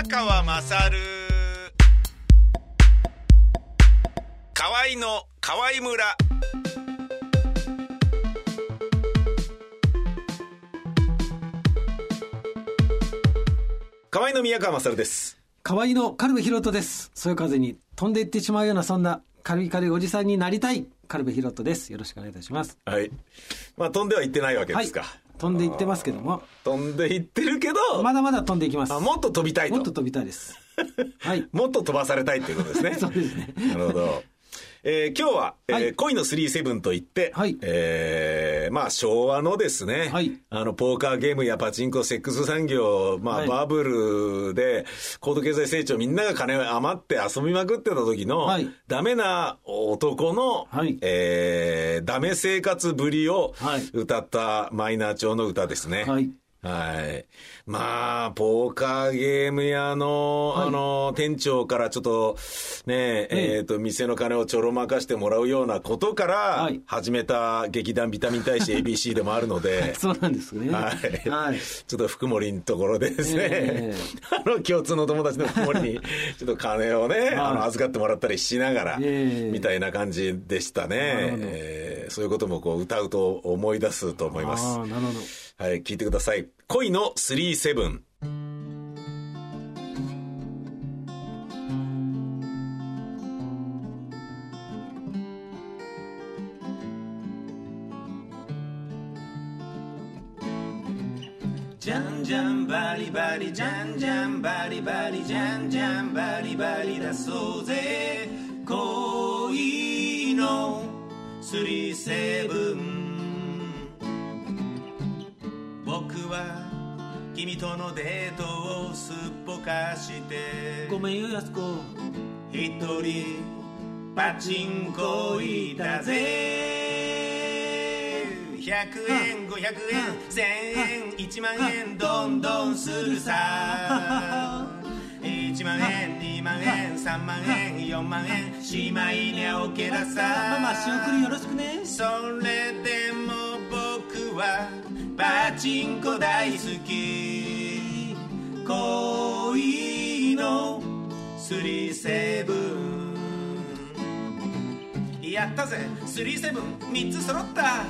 宮川まさる河合の河合村河合の宮川まさるです河合のカルベヒロトです。そういう風に飛んでいってしまうような、そんなカルビカルビおじさんになりたい、カルベヒロトです。よろしくお願いいたします。はいまあ飛んではいってないわけはいですか、。飛んでいってますけども、飛んでいってるけど、まだまだ飛んでいきます。あもっと飛びたいともっと飛びたいです。はい。もっと飛ばされたいっていうことですね そうですね。なるほど。えー今日は、えーはい。恋の37といって、はい。えーまあ昭和のですね、はい。あの、ポーカーゲームやパチンコ、セックス産業、まあ、はい。バブルで、高度経済成長、みんなが金余って遊びまくってた時の、はい。ダメな男の、はい。えーダメ生活ぶりをはい。歌ったマイナー調の歌ですね。はい。はい。まあ、ポーカーゲーム屋の、はいあの、店長からちょっと、ねえ、えっ、と、店の金をちょろまかしてもらうようなことからはい、始めた劇団ビタミン大使 ABC でもあるので、そうなんですね。はい。はい。ちょっと福森のところでですね、え あの、共通の友達の福森に、ちょっと金をね、あの、はい預かってもらったりしながら、ええみたいな感じでしたねえーそういうこともこう、歌うと思い出すと思います。ああ、なるほど。はい、聞いてください。恋の37。じゃんじゃんバリバリじゃんじゃんバリバリじゃんじゃんバリバリだそうぜ恋の37は君とのデートをすっぽかしてごめんよ、やすこ。一人パチンコ行ったぜ100円500円1000円1万円どんどんするさ1万円2万円3万円4万円しまいにゃおけらさママ、仕送りよろしくね。それでも僕はパチンコ大好き。恋のスリーセブン。やったぜ。スリーセブン3つ揃った。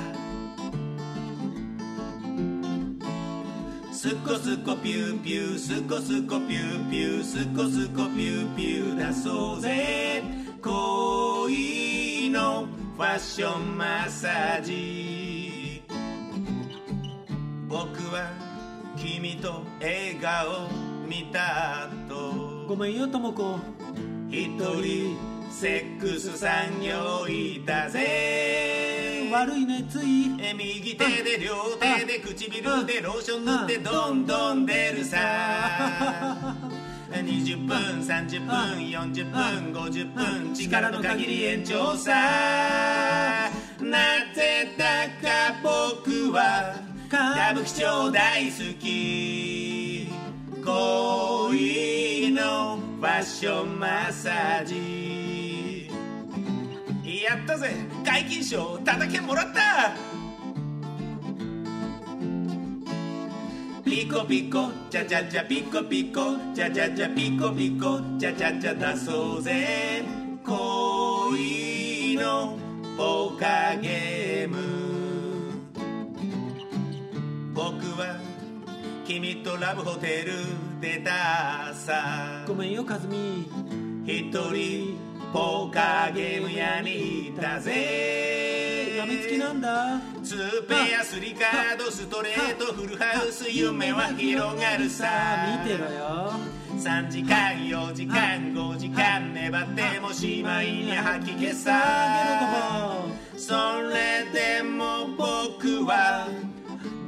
スコスコピューピュースコスコピューピュースコスコピューピューだそうぜ。恋のファッションマッサージ。僕は君と笑顔見た後。ごめんよ、ともこ。一人セックス産業いたぜ。悪いね、つい。え右手で両手で唇でローション塗ってどんどん出るさ。20分30分40分50分力の限り延長さ。なぜだか僕は歌舞伎町大好き。恋のファッションマッサージ。やったぜ。解禁賞ただけもらった。ピコピコチャチャチャピコピコ。チャチャチャピコピコ。チャチャチャだそうぜ。恋のポーカ君とラブホテル出たさごめんよ、かずみ。一人ポーカーゲーム屋にいたぜやみつきなんだ。ツーペアスリカードストレートフルハウス夢は広がるさ見てろよ。3時間4時間5時間粘ってもしまいに吐き気さ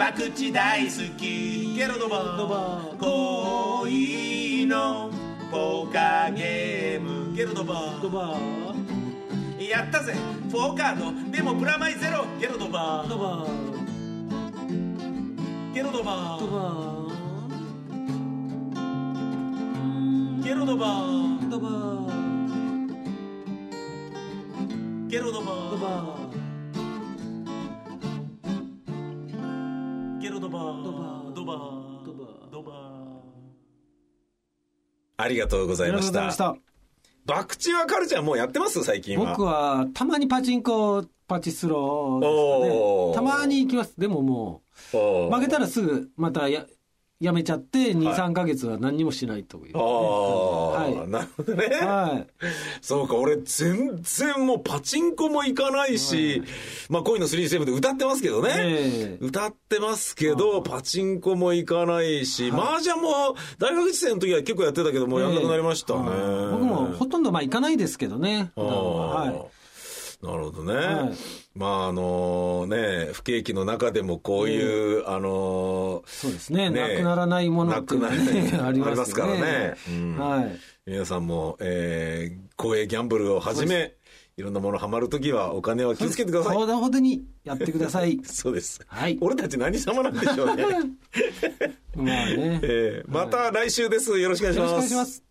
博打大好き。ゲロドバドバ恋のポーカーゲーム。ゲロドバドバやったぜ。フォーカード。でもプラマイゼロ。ゲロドバドバゲロドバドバゲロドバありがとうございましたた。博打はカルちゃんもうやってます最近は。僕は、たまにパチンコ、パチスローですかね。たまに行きます。でももう、負けたらすぐ、またや、やめちゃって、2、3ヶ月は何にもしないという。ああ、はいなるほどね。はい。そうか、俺全然もうパチンコも行かないし、まあ恋の37で歌ってますけどね。ええ歌ってますけど、パチンコも行かないし、麻雀も大学生の時は結構やってたけど、もうやんなくなりましたね。はい僕もほとんどまあ行かないですけどね。はい。なるほどね。はいまああのね、不景気の中でもこういう、あのそうですね。ねなくならないものってね、らありますよね。ありますからねうんはい。皆さんも、えー、公営ギャンブルをはじめ、いろんなものハマるときはお金は気をつけてください。ほどほどにやってください。そうです。はい俺たち何様なんでしょうね。まあね。えー、また来週です。よろしくお願いしよろます。しくお願いします。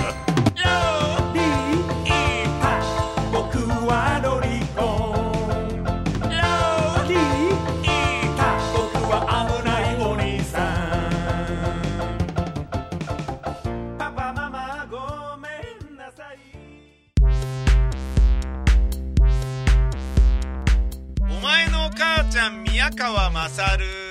宮川勝